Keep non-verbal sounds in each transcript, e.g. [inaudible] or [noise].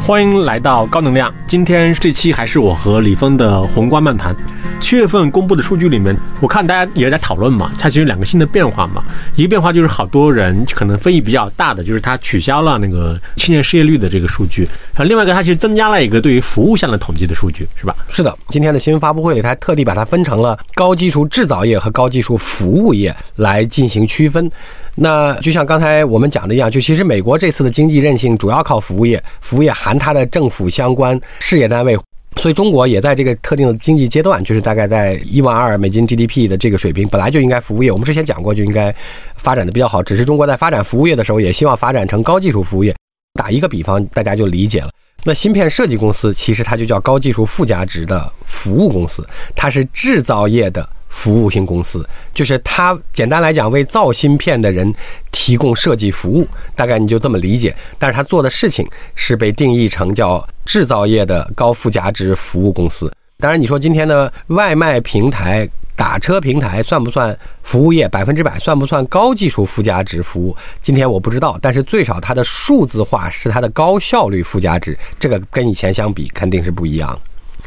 欢迎来到高能量。今天这期还是我和李峰的宏观漫谈。七月份公布的数据里面，我看大家也在讨论嘛，它其实有两个新的变化嘛。一个变化就是好多人可能非议比较大的，就是它取消了那个青年失业率的这个数据。然后另外一个，它其实增加了一个对于服务项的统计的数据，是吧？是的，今天的新闻发布会里，它特地把它分成了高技术制造业和高技术服务业来进行区分。那就像刚才我们讲的一样，就其实美国这次的经济韧性主要靠服务业，服务业含它的政府相关事业单位，所以中国也在这个特定的经济阶段，就是大概在一万二美金 GDP 的这个水平，本来就应该服务业，我们之前讲过就应该发展的比较好，只是中国在发展服务业的时候，也希望发展成高技术服务业。打一个比方，大家就理解了。那芯片设计公司其实它就叫高技术附加值的服务公司，它是制造业的。服务性公司就是它，简单来讲，为造芯片的人提供设计服务，大概你就这么理解。但是他做的事情是被定义成叫制造业的高附加值服务公司。当然，你说今天的外卖平台、打车平台算不算服务业？百分之百算不算高技术附加值服务？今天我不知道，但是最少它的数字化是它的高效率附加值，这个跟以前相比肯定是不一样。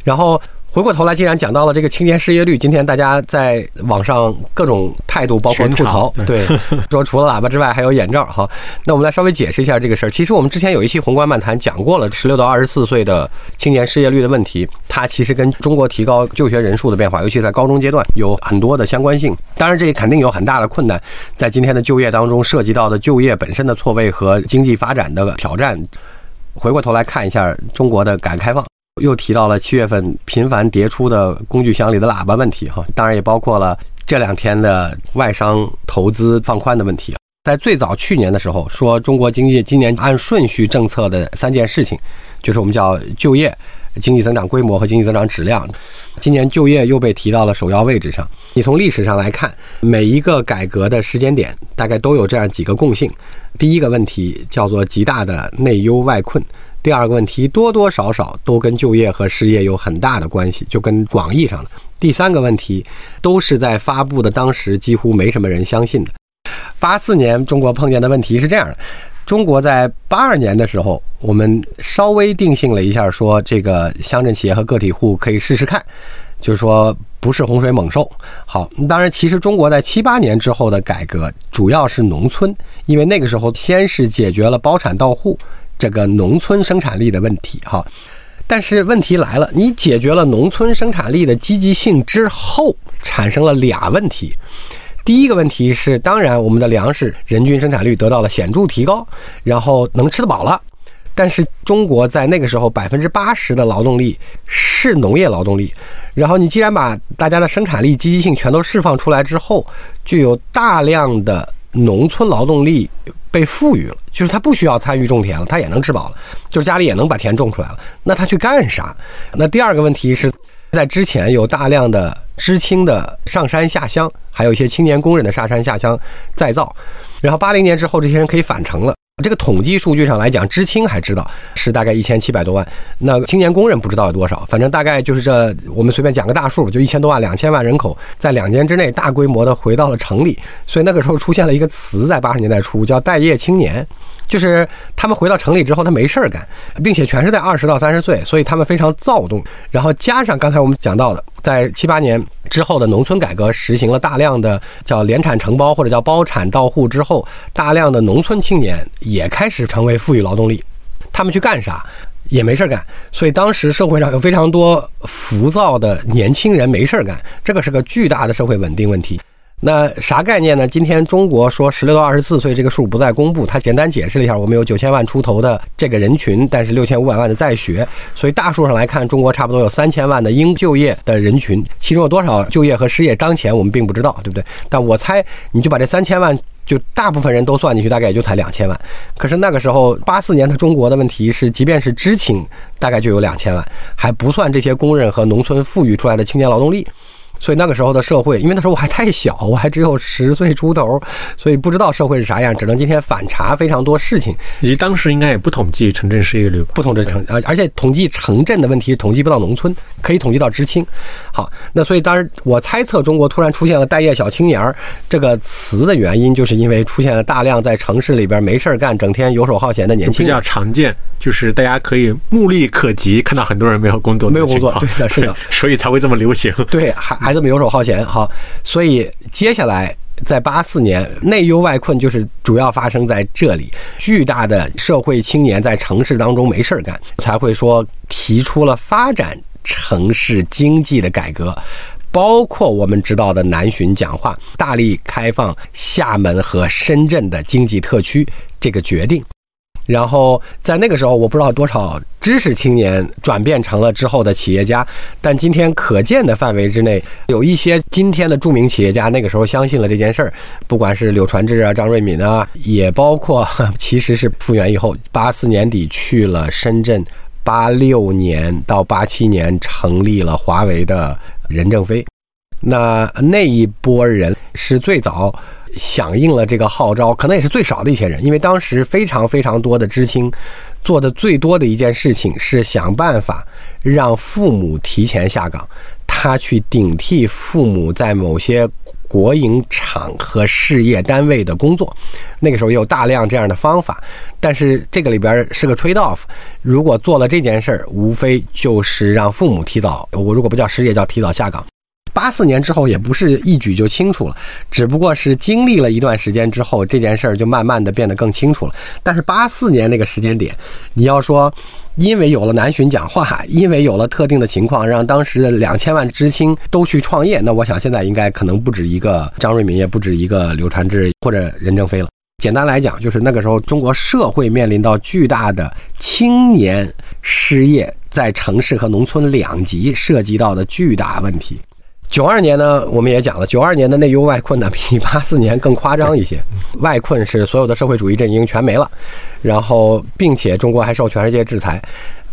然后。回过头来，既然讲到了这个青年失业率，今天大家在网上各种态度，包括吐槽，对，[laughs] 说除了喇叭之外还有眼罩哈。那我们来稍微解释一下这个事儿。其实我们之前有一期宏观漫谈讲过了，十六到二十四岁的青年失业率的问题，它其实跟中国提高就学人数的变化，尤其在高中阶段有很多的相关性。当然，这也肯定有很大的困难，在今天的就业当中涉及到的就业本身的错位和经济发展的挑战。回过头来看一下中国的改革开放。又提到了七月份频繁迭出的工具箱里的喇叭问题，哈，当然也包括了这两天的外商投资放宽的问题。在最早去年的时候，说中国经济今年按顺序政策的三件事情，就是我们叫就业、经济增长规模和经济增长质量。今年就业又被提到了首要位置上。你从历史上来看，每一个改革的时间点大概都有这样几个共性：第一个问题叫做极大的内忧外困。第二个问题多多少少都跟就业和失业有很大的关系，就跟广义上的。第三个问题都是在发布的当时几乎没什么人相信的。八四年中国碰见的问题是这样的：中国在八二年的时候，我们稍微定性了一下，说这个乡镇企业和个体户可以试试看，就是说不是洪水猛兽。好，当然其实中国在七八年之后的改革主要是农村，因为那个时候先是解决了包产到户。这个农村生产力的问题，哈，但是问题来了，你解决了农村生产力的积极性之后，产生了俩问题。第一个问题是，当然我们的粮食人均生产率得到了显著提高，然后能吃得饱了。但是中国在那个时候百分之八十的劳动力是农业劳动力，然后你既然把大家的生产力积极性全都释放出来之后，就有大量的。农村劳动力被富裕了，就是他不需要参与种田了，他也能吃饱了，就是家里也能把田种出来了。那他去干啥？那第二个问题是，在之前有大量的知青的上山下乡，还有一些青年工人的上山下乡再造，然后八零年之后，这些人可以返城了。这个统计数据上来讲，知青还知道是大概一千七百多万，那青年工人不知道有多少，反正大概就是这，我们随便讲个大数，就一千多万、两千万人口，在两年之内大规模的回到了城里，所以那个时候出现了一个词，在八十年代初叫待业青年。就是他们回到城里之后，他没事儿干，并且全是在二十到三十岁，所以他们非常躁动。然后加上刚才我们讲到的，在七八年之后的农村改革，实行了大量的叫联产承包或者叫包产到户之后，大量的农村青年也开始成为富裕劳动力。他们去干啥？也没事儿干。所以当时社会上有非常多浮躁的年轻人没事儿干，这个是个巨大的社会稳定问题。那啥概念呢？今天中国说十六到二十四岁这个数不再公布，他简单解释了一下，我们有九千万出头的这个人群，但是六千五百万的在学，所以大数上来看，中国差不多有三千万的应就业的人群，其中有多少就业和失业，当前我们并不知道，对不对？但我猜，你就把这三千万就大部分人都算进去，大概也就才两千万。可是那个时候八四年的中国的问题是，即便是知青，大概就有两千万，还不算这些工人和农村富裕出来的青年劳动力。所以那个时候的社会，因为那时候我还太小，我还只有十岁出头，所以不知道社会是啥样，只能今天反查非常多事情。以及当时应该也不统计城镇失业率吧？不统计城，而而且统计城镇的问题，统计不到农村，可以统计到知青。好，那所以当时我猜测中国突然出现了“待业小青年儿”这个词的原因，就是因为出现了大量在城市里边没事儿干、整天游手好闲的年轻人比较。常见，就是大家可以目力可及，看到很多人没有工作没有工作对的是的 [laughs] 所以才会这么流行。对，还还这么游手好闲哈，所以接下来在八四年，内忧外困就是主要发生在这里，巨大的社会青年在城市当中没事儿干，才会说提出了发展城市经济的改革。包括我们知道的南巡讲话，大力开放厦门和深圳的经济特区这个决定，然后在那个时候，我不知道多少知识青年转变成了之后的企业家，但今天可见的范围之内，有一些今天的著名企业家那个时候相信了这件事儿，不管是柳传志啊、张瑞敏啊，也包括其实是复原以后，八四年底去了深圳，八六年到八七年成立了华为的任正非。那那一波人是最早响应了这个号召，可能也是最少的一些人，因为当时非常非常多的知青做的最多的一件事情是想办法让父母提前下岗，他去顶替父母在某些国营厂和事业单位的工作。那个时候也有大量这样的方法，但是这个里边是个 trade off。如果做了这件事儿，无非就是让父母提早，我如果不叫失业，叫提早下岗。八四年之后也不是一举就清楚了，只不过是经历了一段时间之后，这件事儿就慢慢的变得更清楚了。但是八四年那个时间点，你要说因为有了南巡讲话，因为有了特定的情况，让当时的两千万知青都去创业，那我想现在应该可能不止一个张瑞敏，也不止一个刘传志或者任正非了。简单来讲，就是那个时候中国社会面临到巨大的青年失业，在城市和农村两极涉及到的巨大问题。九二年呢，我们也讲了，九二年的内忧外困呢，[laughs] 比八四年更夸张一些。外困是所有的社会主义阵营全没了，然后并且中国还受全世界制裁。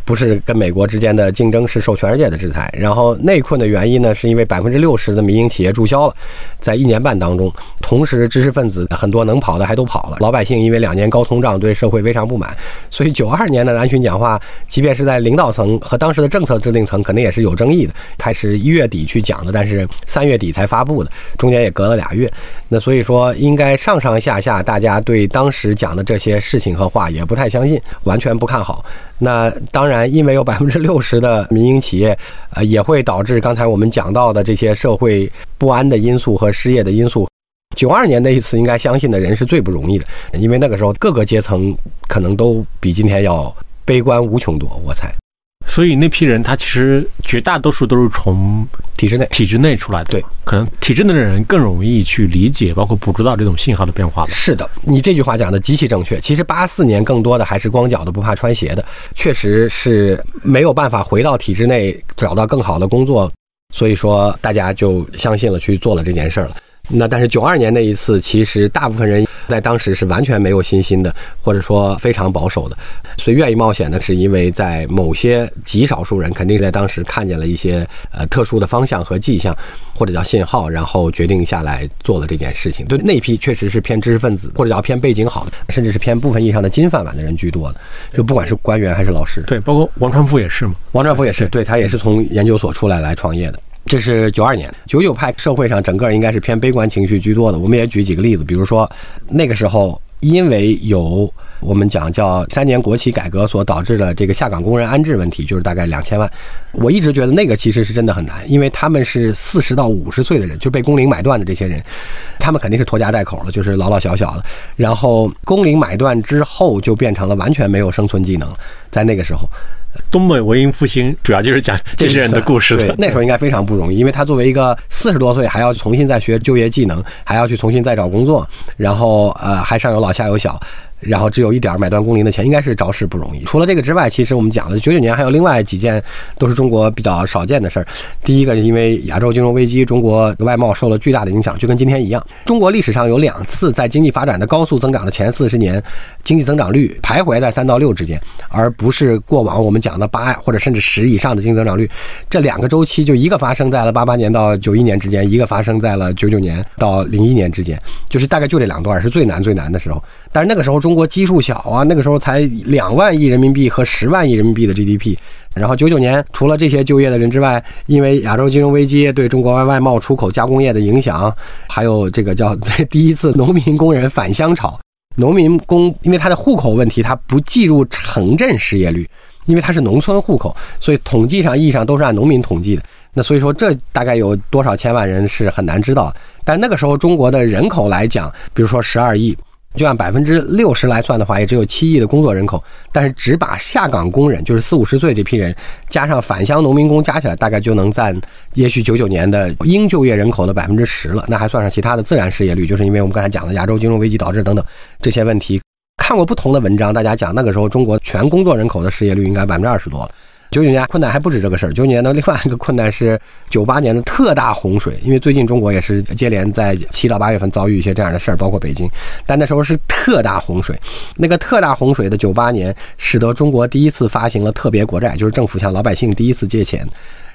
不是跟美国之间的竞争，是受全世界的制裁。然后内困的原因呢，是因为百分之六十的民营企业注销了，在一年半当中，同时知识分子很多能跑的还都跑了，老百姓因为两年高通胀对社会非常不满，所以九二年的南巡讲话，即便是在领导层和当时的政策制定层，肯定也是有争议的。他是一月底去讲的，但是三月底才发布的，中间也隔了俩月。那所以说，应该上上下下大家对当时讲的这些事情和话也不太相信，完全不看好。那当然，因为有百分之六十的民营企业，呃，也会导致刚才我们讲到的这些社会不安的因素和失业的因素。九二年那一次，应该相信的人是最不容易的，因为那个时候各个阶层可能都比今天要悲观无穷多，我猜。所以那批人，他其实绝大多数都是从体制内，体制内出来的。对，可能体制内的人更容易去理解，包括捕捉到这种信号的变化吧。是的，你这句话讲的极其正确。其实八四年更多的还是光脚的不怕穿鞋的，确实是没有办法回到体制内找到更好的工作，所以说大家就相信了，去做了这件事儿了。那但是九二年那一次，其实大部分人在当时是完全没有信心的，或者说非常保守的，所以愿意冒险的是因为在某些极少数人肯定在当时看见了一些呃特殊的方向和迹象，或者叫信号，然后决定下来做了这件事情。对那批确实是偏知识分子，或者叫偏背景好的，甚至是偏部分意义上的金饭碗的人居多的，就不管是官员还是老师。对，包括王传福也是嘛。王传福也是，对他也是从研究所出来来创业的。这是九二年，九九派社会上整个应该是偏悲观情绪居多的。我们也举几个例子，比如说那个时候，因为有我们讲叫三年国企改革所导致的这个下岗工人安置问题，就是大概两千万。我一直觉得那个其实是真的很难，因为他们是四十到五十岁的人，就被工龄买断的这些人，他们肯定是拖家带口的，就是老老小小的。然后工龄买断之后，就变成了完全没有生存技能，在那个时候。东北文艺复兴主要就是讲这些人的故事的。那时候应该非常不容易，因为他作为一个四十多岁，还要重新再学就业技能，还要去重新再找工作，然后呃还上有老下有小，然后只有一点买断工龄的钱，应该是着实不容易。除了这个之外，其实我们讲的九九年还有另外几件都是中国比较少见的事儿。第一个是因为亚洲金融危机，中国外贸受了巨大的影响，就跟今天一样。中国历史上有两次在经济发展的高速增长的前四十年，经济增长率徘徊在三到六之间，而不是过往我们讲的八或者甚至十以上的经济增长率。这两个周期就一个发生在了八八年到九一年之间，一个发生在了九九年到零一年之间，就是大概就这两段是最难最难的时候。但是那个时候中国基数小啊，那个时候才两万亿人民币和十万亿人民币的 GDP。然后九九年除了这些就业的人之外，因为亚洲金融危机对中国外贸出口加工业的影响，还有这个叫第一次农民工人返乡潮。农民工因为他的户口问题，他不计入城镇失业率，因为他是农村户口，所以统计上意义上都是按农民统计的。那所以说这大概有多少千万人是很难知道。但那个时候中国的人口来讲，比如说十二亿。就按百分之六十来算的话，也只有七亿的工作人口，但是只把下岗工人，就是四五十岁这批人，加上返乡农民工加起来，大概就能占也许九九年的应就业人口的百分之十了。那还算上其他的自然失业率，就是因为我们刚才讲的亚洲金融危机导致等等这些问题。看过不同的文章，大家讲那个时候中国全工作人口的失业率应该百分之二十多了。九九年困难还不止这个事儿，九九年的另外一个困难是九八年的特大洪水，因为最近中国也是接连在七到八月份遭遇一些这样的事儿，包括北京，但那时候是特大洪水，那个特大洪水的九八年，使得中国第一次发行了特别国债，就是政府向老百姓第一次借钱。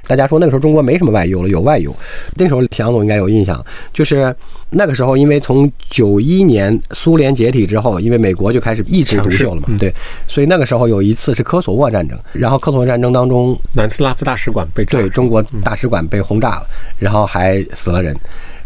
大家说那个时候中国没什么外忧了，有外忧。那时候蒋总应该有印象，就是那个时候，因为从九一年苏联解体之后，因为美国就开始一枝独秀了嘛，对，所以那个时候有一次是科索沃战争，然后科索沃战争当中，南斯拉夫大使馆被对中国大使馆被轰炸了，然后还死了人。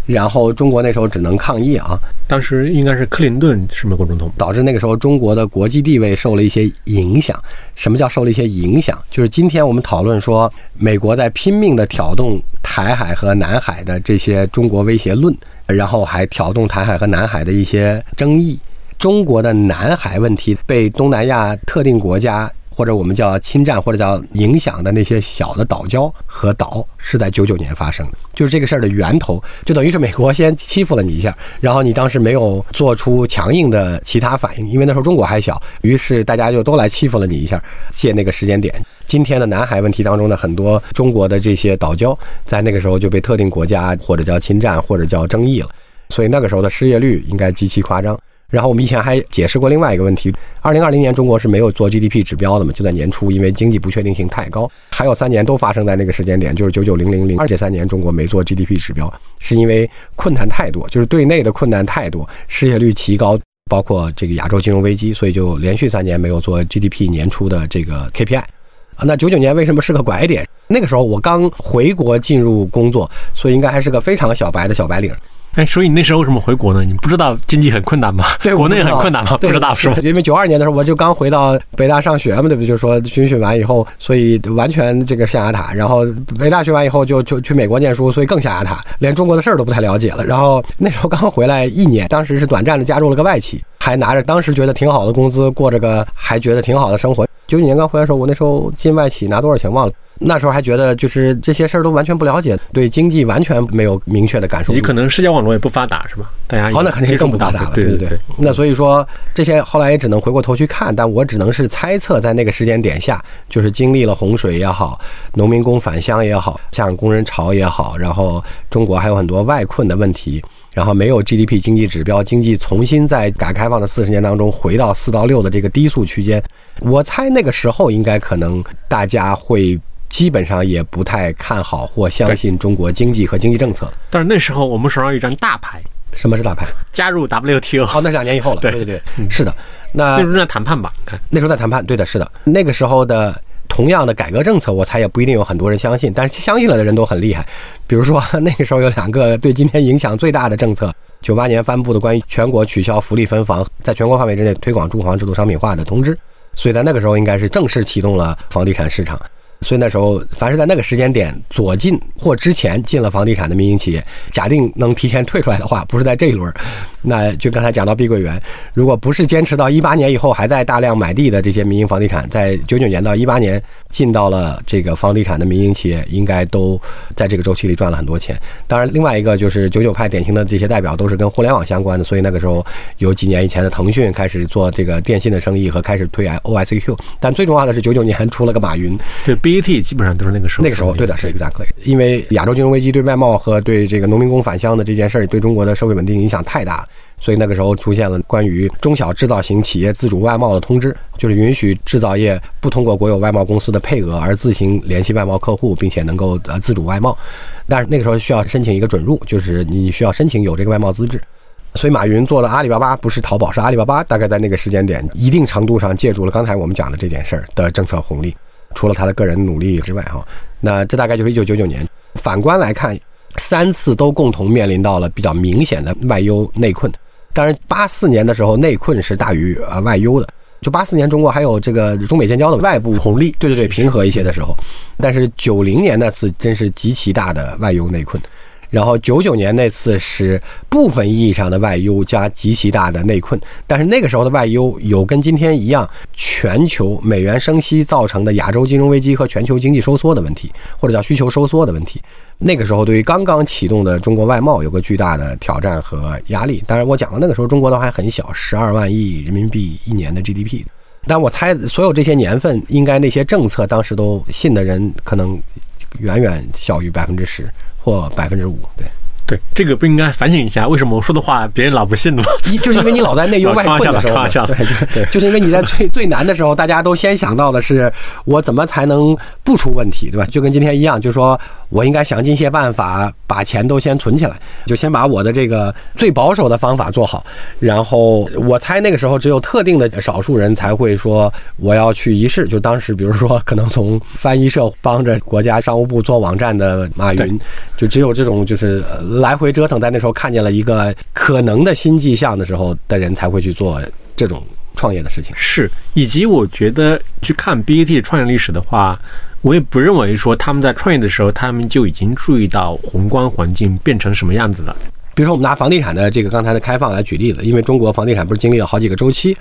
然后中国那时候只能抗议啊，当时应该是克林顿是美国总统，导致那个时候中国的国际地位受了一些影响。什么叫受了一些影响？就是今天我们讨论说，美国在拼命的挑动台海和南海的这些中国威胁论，然后还挑动台海和南海的一些争议。中国的南海问题被东南亚特定国家。或者我们叫侵占，或者叫影响的那些小的岛礁和岛，是在九九年发生的。就是这个事儿的源头，就等于是美国先欺负了你一下，然后你当时没有做出强硬的其他反应，因为那时候中国还小，于是大家就都来欺负了你一下。借那个时间点，今天的南海问题当中的很多中国的这些岛礁，在那个时候就被特定国家或者叫侵占，或者叫争议了。所以那个时候的失业率应该极其夸张。然后我们以前还解释过另外一个问题：，二零二零年中国是没有做 GDP 指标的嘛？就在年初，因为经济不确定性太高。还有三年都发生在那个时间点，就是九九零零零二这三年，中国没做 GDP 指标，是因为困难太多，就是对内的困难太多，失业率奇高，包括这个亚洲金融危机，所以就连续三年没有做 GDP 年初的这个 KPI。啊，那九九年为什么是个拐点？那个时候我刚回国进入工作，所以应该还是个非常小白的小白领。哎，所以你那时候为什么回国呢？你不知道经济很困难吗？[laughs] 对，国内很困难吗？不知道是吧？[laughs] 因为九二年的时候我就刚回到北大上学嘛，对不对？就是说军训完以后，所以完全这个象牙塔。然后北大学完以后就就去美国念书，所以更象牙塔，连中国的事儿都不太了解了。然后那时候刚回来一年，当时是短暂的加入了个外企，还拿着当时觉得挺好的工资，过着个还觉得挺好的生活。九几年刚回来的时候，我那时候进外企拿多少钱忘了。那时候还觉得就是这些事儿都完全不了解，对经济完全没有明确的感受。你可能社交网络也不发达，是吧？大家哦，那肯定是更不发达了。对对对。那所以说这些后来也只能回过头去看，但我只能是猜测，在那个时间点下，就是经历了洪水也好，农民工返乡也好，像工人潮也好，然后中国还有很多外困的问题，然后没有 GDP 经济指标，经济重新在改革开放的四十年当中回到四到六的这个低速区间。我猜那个时候应该可能大家会。基本上也不太看好或相信中国经济和经济政策。但是那时候我们手上有一张大牌。什么是大牌？加入 WTO。哦，那是两年以后了。对对对，是的。那那时候在谈判吧？看那时候在谈判。对的，是的。那个时候的同样的改革政策，我猜也不一定有很多人相信，但是相信了的人都很厉害。比如说那个时候有两个对今天影响最大的政策：九八年颁布的关于全国取消福利分房，在全国范围之内推广住房制度商品化的通知。所以在那个时候应该是正式启动了房地产市场。所以那时候，凡是在那个时间点左进或之前进了房地产的民营企业，假定能提前退出来的话，不是在这一轮，那就刚才讲到碧桂园，如果不是坚持到一八年以后还在大量买地的这些民营房地产，在九九年到一八年进到了这个房地产的民营企业，应该都在这个周期里赚了很多钱。当然，另外一个就是九九派典型的这些代表都是跟互联网相关的，所以那个时候有几年以前的腾讯开始做这个电信的生意和开始推 OICQ，但最重要的是九九年出了个马云。对。BAT 基本上都是那个时候，那个时候对的，是 exactly。因为亚洲金融危机对外贸和对这个农民工返乡的这件事儿，对中国的社会稳定影响太大，所以那个时候出现了关于中小制造型企业自主外贸的通知，就是允许制造业不通过国有外贸公司的配额而自行联系外贸客户，并且能够呃自主外贸。但是那个时候需要申请一个准入，就是你需要申请有这个外贸资质。所以马云做的阿里巴巴不是淘宝，是阿里巴巴。大概在那个时间点，一定程度上借助了刚才我们讲的这件事儿的政策红利。除了他的个人努力之外，哈，那这大概就是一九九九年。反观来看，三次都共同面临到了比较明显的外忧内困。当然，八四年的时候内困是大于呃外忧的。就八四年中国还有这个中美建交的外部红利，对对对，平和一些的时候。但是九零年那次真是极其大的外忧内困。然后九九年那次是部分意义上的外忧加极其大的内困，但是那个时候的外忧有跟今天一样，全球美元升息造成的亚洲金融危机和全球经济收缩的问题，或者叫需求收缩的问题。那个时候对于刚刚启动的中国外贸有个巨大的挑战和压力。当然我讲的那个时候中国都还很小，十二万亿人民币一年的 GDP，但我猜所有这些年份应该那些政策当时都信的人可能远远小于百分之十。或百分之五，对对，这个不应该反省一下，为什么我说的话别人老不信呢？一就是因为你老在内忧 [laughs] 外患的时候，对对对，[laughs] 就是因为你在最最难的时候，大家都先想到的是我怎么才能不出问题，对吧？就跟今天一样，就是说。我应该想尽一些办法把钱都先存起来，就先把我的这个最保守的方法做好。然后我猜那个时候只有特定的少数人才会说我要去一试。就当时比如说可能从翻译社帮着国家商务部做网站的马云，就只有这种就是 [laughs] 来回折腾，在那时候看见了一个可能的新迹象的时候的人才会去做这种创业的事情。是，以及我觉得去看 BAT 创业历史的话。我也不认为说他们在创业的时候，他们就已经注意到宏观环境变成什么样子了。比如说，我们拿房地产的这个刚才的开放来举例子，因为中国房地产不是经历了好几个周期。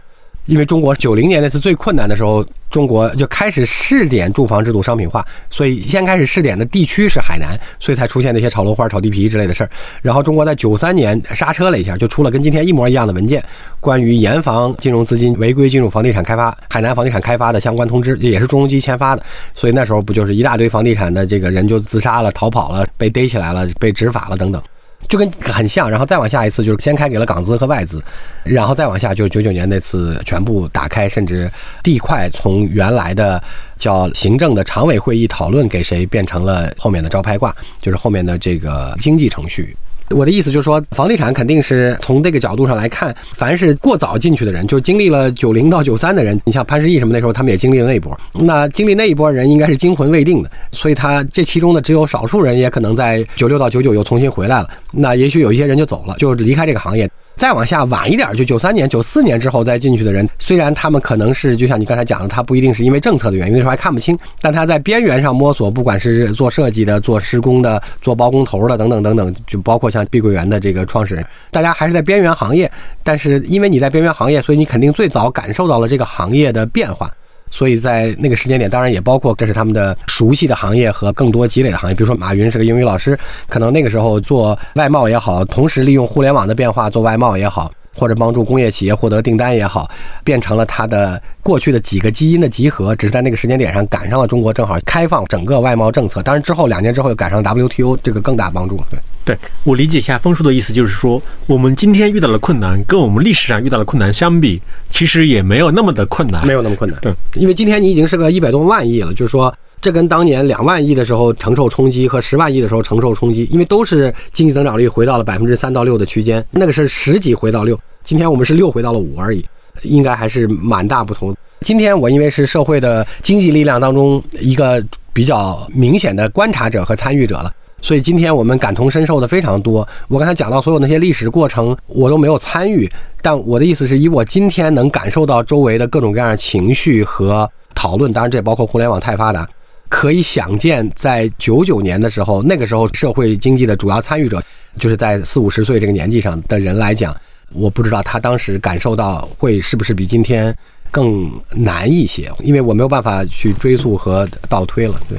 因为中国九零年那次最困难的时候，中国就开始试点住房制度商品化，所以先开始试点的地区是海南，所以才出现那些炒楼花、炒地皮之类的事儿。然后中国在九三年刹车了一下，就出了跟今天一模一样的文件，关于严防金融资金违规进入房地产开发、海南房地产开发的相关通知，也是朱镕基签发的。所以那时候不就是一大堆房地产的这个人就自杀了、逃跑了、被逮起来了、被执法了等等。就跟很像，然后再往下一次就是先开给了港资和外资，然后再往下就是九九年那次全部打开，甚至地块从原来的叫行政的常委会议讨论给谁变成了后面的招拍挂，就是后面的这个经济程序。我的意思就是说，房地产肯定是从这个角度上来看，凡是过早进去的人，就是经历了九零到九三的人，你像潘石屹什么那时候，他们也经历了那一波。那经历那一波人，应该是惊魂未定的，所以他这其中的只有少数人，也可能在九六到九九又重新回来了。那也许有一些人就走了，就离开这个行业。再往下晚一点，就九三年、九四年之后再进去的人，虽然他们可能是就像你刚才讲的，他不一定是因为政策的原因，那时候还看不清，但他在边缘上摸索，不管是做设计的、做施工的、做包工头的等等等等，就包括像碧桂园的这个创始人，大家还是在边缘行业，但是因为你在边缘行业，所以你肯定最早感受到了这个行业的变化。所以在那个时间点，当然也包括这是他们的熟悉的行业和更多积累的行业。比如说，马云是个英语老师，可能那个时候做外贸也好，同时利用互联网的变化做外贸也好。或者帮助工业企业获得订单也好，变成了它的过去的几个基因的集合，只是在那个时间点上赶上了中国正好开放整个外贸政策。当然之后两年之后又赶上 WTO，这个更大帮助。对，对我理解一下丰叔的意思，就是说我们今天遇到的困难跟我们历史上遇到的困难相比，其实也没有那么的困难，没有那么困难。对，因为今天你已经是个一百多万亿了，就是说这跟当年两万亿的时候承受冲击和十万亿的时候承受冲击，因为都是经济增长率回到了百分之三到六的区间，那个是十几回到六。今天我们是六回到了五而已，应该还是蛮大不同。今天我因为是社会的经济力量当中一个比较明显的观察者和参与者了，所以今天我们感同身受的非常多。我刚才讲到所有那些历史过程，我都没有参与，但我的意思是以我今天能感受到周围的各种各样的情绪和讨论，当然这也包括互联网太发达。可以想见，在九九年的时候，那个时候社会经济的主要参与者，就是在四五十岁这个年纪上的人来讲，我不知道他当时感受到会是不是比今天更难一些，因为我没有办法去追溯和倒推了。对，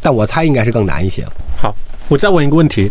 但我猜应该是更难一些了。好，我再问一个问题，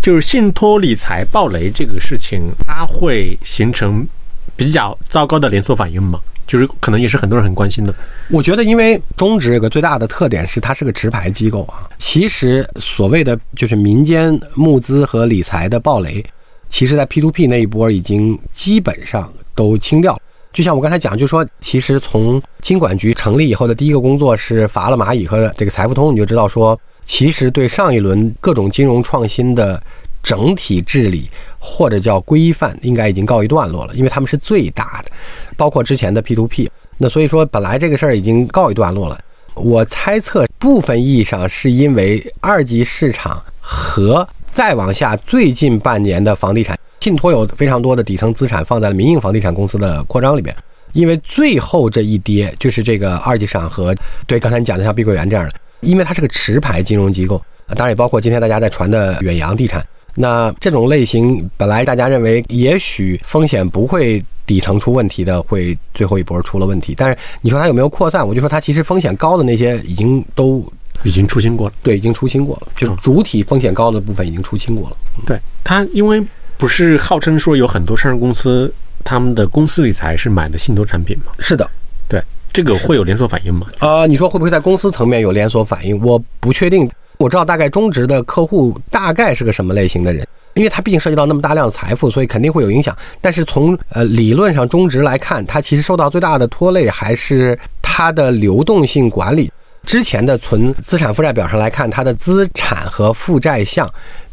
就是信托理财暴雷这个事情，它会形成比较糟糕的连锁反应吗？就是可能也是很多人很关心的。我觉得，因为中植有个最大的特点是它是个持牌机构啊。其实所谓的就是民间募资和理财的暴雷，其实在 P to P 那一波已经基本上都清掉了。就像我刚才讲，就说其实从金管局成立以后的第一个工作是罚了蚂蚁和这个财付通，你就知道说，其实对上一轮各种金融创新的整体治理或者叫规范，应该已经告一段落了，因为他们是最大的。包括之前的 P to P，那所以说本来这个事儿已经告一段落了。我猜测部分意义上是因为二级市场和再往下最近半年的房地产信托有非常多的底层资产放在了民营房地产公司的扩张里边，因为最后这一跌就是这个二级市场和对刚才你讲的像碧桂园这样的，因为它是个持牌金融机构，当然也包括今天大家在传的远洋地产。那这种类型本来大家认为也许风险不会。底层出问题的会最后一波出了问题，但是你说它有没有扩散？我就说它其实风险高的那些已经都已经出清过了，对，已经出清过了，就是主体风险高的部分已经出清过了。对它，因为不是号称说有很多上市公司他们的公司理财是买的信托产品吗？是的，对，这个会有连锁反应吗？啊，你说会不会在公司层面有连锁反应？我不确定，我知道大概中值的客户大概是个什么类型的人。因为它毕竟涉及到那么大量的财富，所以肯定会有影响。但是从呃理论上中值来看，它其实受到最大的拖累还是它的流动性管理。之前的存资产负债表上来看，它的资产和负债项，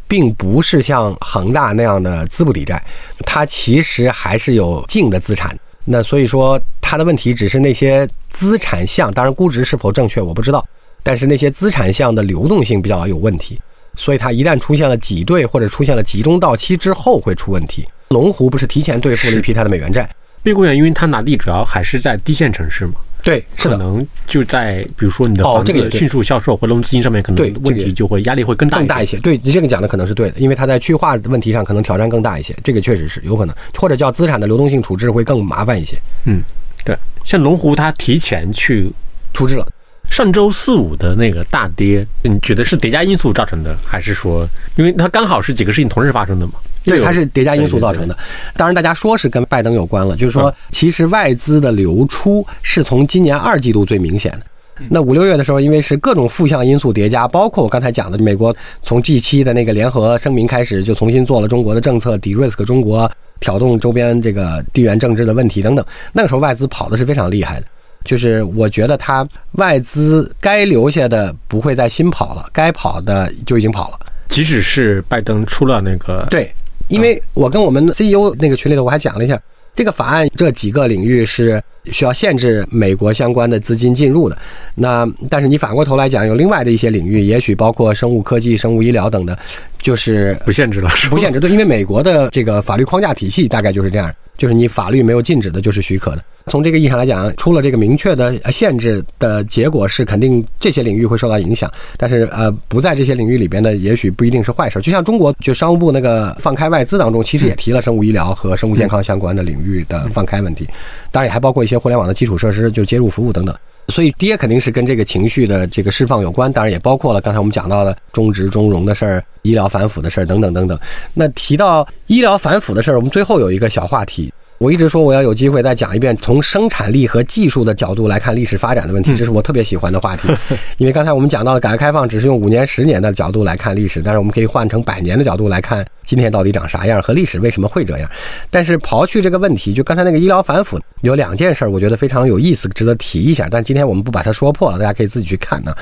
并不是像恒大那样的资不抵债，它其实还是有净的资产。那所以说它的问题只是那些资产项，当然估值是否正确我不知道，但是那些资产项的流动性比较有问题。所以它一旦出现了挤兑或者出现了集中到期之后会出问题。龙湖不是提前兑付了一批它的美元债？碧桂园因为它拿地主要还是在低线城市嘛，对，可能就在比如说你的房子迅速销售回笼资金上面，可能问题就会压力会更大更大一些。对你这个讲的可能是对的，因为它在去化问题上可能挑战更大一些，这个确实是有可能，或者叫资产的流动性处置会更麻烦一些。嗯，对，像龙湖它提前去处置了。上周四五的那个大跌，你觉得是叠加因素造成的，还是说，因为它刚好是几个事情同时发生的嘛？对，它是叠加因素造成的。当然，大家说是跟拜登有关了，就是说，其实外资的流出是从今年二季度最明显的。那五六月的时候，因为是各种负向因素叠加，包括我刚才讲的，美国从 G 七的那个联合声明开始，就重新做了中国的政策，抵 risk 中国，挑动周边这个地缘政治的问题等等。那个时候外资跑的是非常厉害的。就是我觉得他外资该留下的不会再新跑了，该跑的就已经跑了。即使是拜登出了那个对，因为我跟我们 CEO 那个群里头我还讲了一下，这个法案这几个领域是需要限制美国相关的资金进入的。那但是你反过头来讲，有另外的一些领域，也许包括生物科技、生物医疗等的，就是不限制了，不限制对，因为美国的这个法律框架体系大概就是这样。就是你法律没有禁止的，就是许可的。从这个意义上来讲，出了这个明确的限制的结果是，肯定这些领域会受到影响。但是，呃，不在这些领域里边的，也许不一定是坏事。就像中国就商务部那个放开外资当中，其实也提了生物医疗和生物健康相关的领域的放开问题，当然也还包括一些互联网的基础设施，就接入服务等等。所以跌肯定是跟这个情绪的这个释放有关，当然也包括了刚才我们讲到的中植中融的事儿、医疗反腐的事儿等等等等。那提到医疗反腐的事儿，我们最后有一个小话题。我一直说我要有机会再讲一遍，从生产力和技术的角度来看历史发展的问题，这是我特别喜欢的话题。[laughs] 因为刚才我们讲到的改革开放只是用五年、十年的角度来看历史，但是我们可以换成百年的角度来看今天到底长啥样和历史为什么会这样。但是刨去这个问题，就刚才那个医疗反腐，有两件事儿，我觉得非常有意思，值得提一下。但今天我们不把它说破了，大家可以自己去看呢。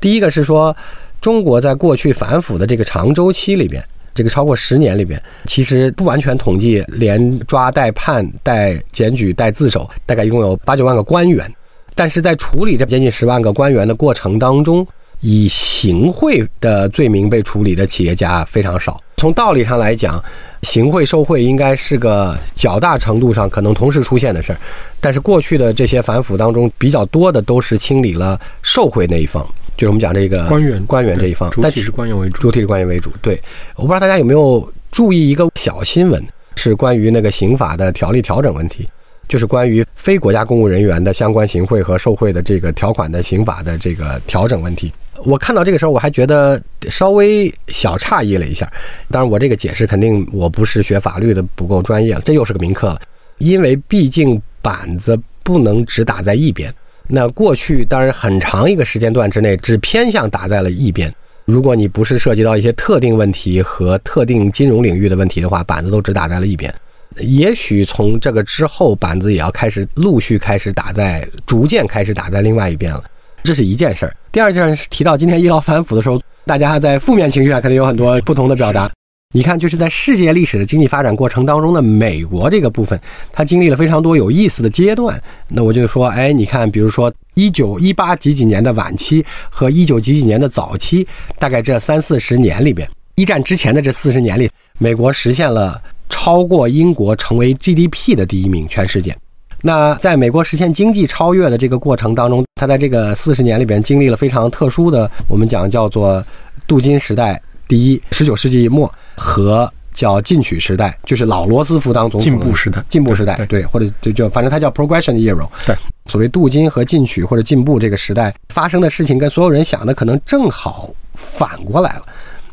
第一个是说，中国在过去反腐的这个长周期里边。这个超过十年里边，其实不完全统计，连抓带判带检举带自首，大概一共有八九万个官员。但是在处理这接近十万个官员的过程当中，以行贿的罪名被处理的企业家非常少。从道理上来讲，行贿受贿应该是个较大程度上可能同时出现的事儿。但是过去的这些反腐当中，比较多的都是清理了受贿那一方。就是我们讲这个官员官员这一方，主体是官员为主。主体是官员为主。对，我不知道大家有没有注意一个小新闻，是关于那个刑法的条例调整问题，就是关于非国家公务人员的相关行贿和受贿的这个条款的刑法的这个调整问题。我看到这个时候，我还觉得稍微小诧异了一下。当然，我这个解释肯定我不是学法律的，不够专业了。这又是个名课了，因为毕竟板子不能只打在一边。那过去当然很长一个时间段之内，只偏向打在了一边。如果你不是涉及到一些特定问题和特定金融领域的问题的话，板子都只打在了一边。也许从这个之后，板子也要开始陆续开始打在，逐渐开始打在另外一边了。这是一件事儿。第二件是提到今天医疗反腐的时候，大家在负面情绪上肯定有很多不同的表达。你看，就是在世界历史的经济发展过程当中的美国这个部分，它经历了非常多有意思的阶段。那我就说，哎，你看，比如说一九一八几几年的晚期和一九几几年的早期，大概这三四十年里边，一战之前的这四十年里，美国实现了超过英国成为 GDP 的第一名，全世界。那在美国实现经济超越的这个过程当中，它在这个四十年里边经历了非常特殊的，我们讲叫做镀金时代，第一，十九世纪末和叫进取时代，就是老罗斯福当总统进步时代，进步时代，对，或者就叫反正它叫 progression era，对，所谓镀金和进取或者进步这个时代发生的事情，跟所有人想的可能正好反过来了。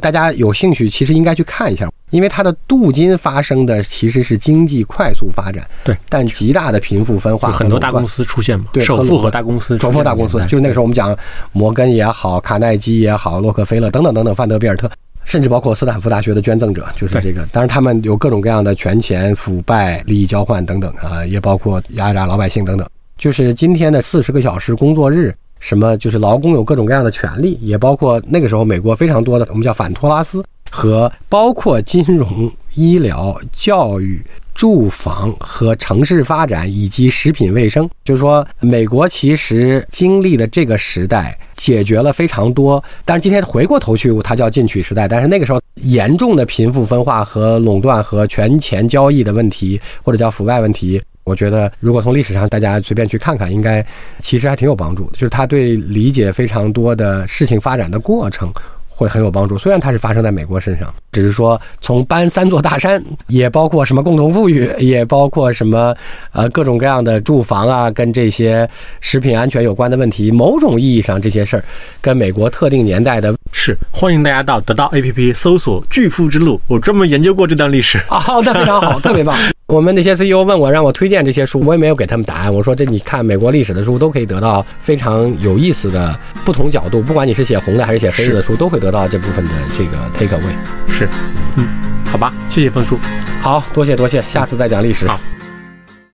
大家有兴趣，其实应该去看一下，因为它的镀金发生的其实是经济快速发展，对，但极大的贫富分化，很多大公司出现嘛，对，首富和大公司，首富大公司，就是那个时候我们讲摩根也好，卡耐基也好，洛克菲勒等等等等，范德比尔特，甚至包括斯坦福大学的捐赠者，就是这个，当然他们有各种各样的权钱、腐败、利益交换等等啊，也包括压榨老百姓等等，就是今天的四十个小时工作日。什么就是劳工有各种各样的权利，也包括那个时候美国非常多的我们叫反托拉斯和包括金融、医疗、教育、住房和城市发展以及食品卫生。就是说，美国其实经历的这个时代解决了非常多。但是今天回过头去，它叫进取时代。但是那个时候严重的贫富分化和垄断和权钱交易的问题，或者叫腐败问题。我觉得，如果从历史上大家随便去看看，应该其实还挺有帮助的。就是他对理解非常多的事情发展的过程会很有帮助。虽然它是发生在美国身上，只是说从搬三座大山，也包括什么共同富裕，也包括什么呃各种各样的住房啊，跟这些食品安全有关的问题。某种意义上，这些事儿跟美国特定年代的是欢迎大家到得到 APP 搜索《巨富之路》，我专门研究过这段历史。好，那非常好，特别棒。我们那些 CEO 问我，让我推荐这些书，我也没有给他们答案。我说这你看美国历史的书都可以得到非常有意思的不同角度，不管你是写红的还是写黑的书，都会得到这部分的这个 take away。是，嗯，好吧，谢谢峰叔，好多谢多谢，下次再讲历史。好。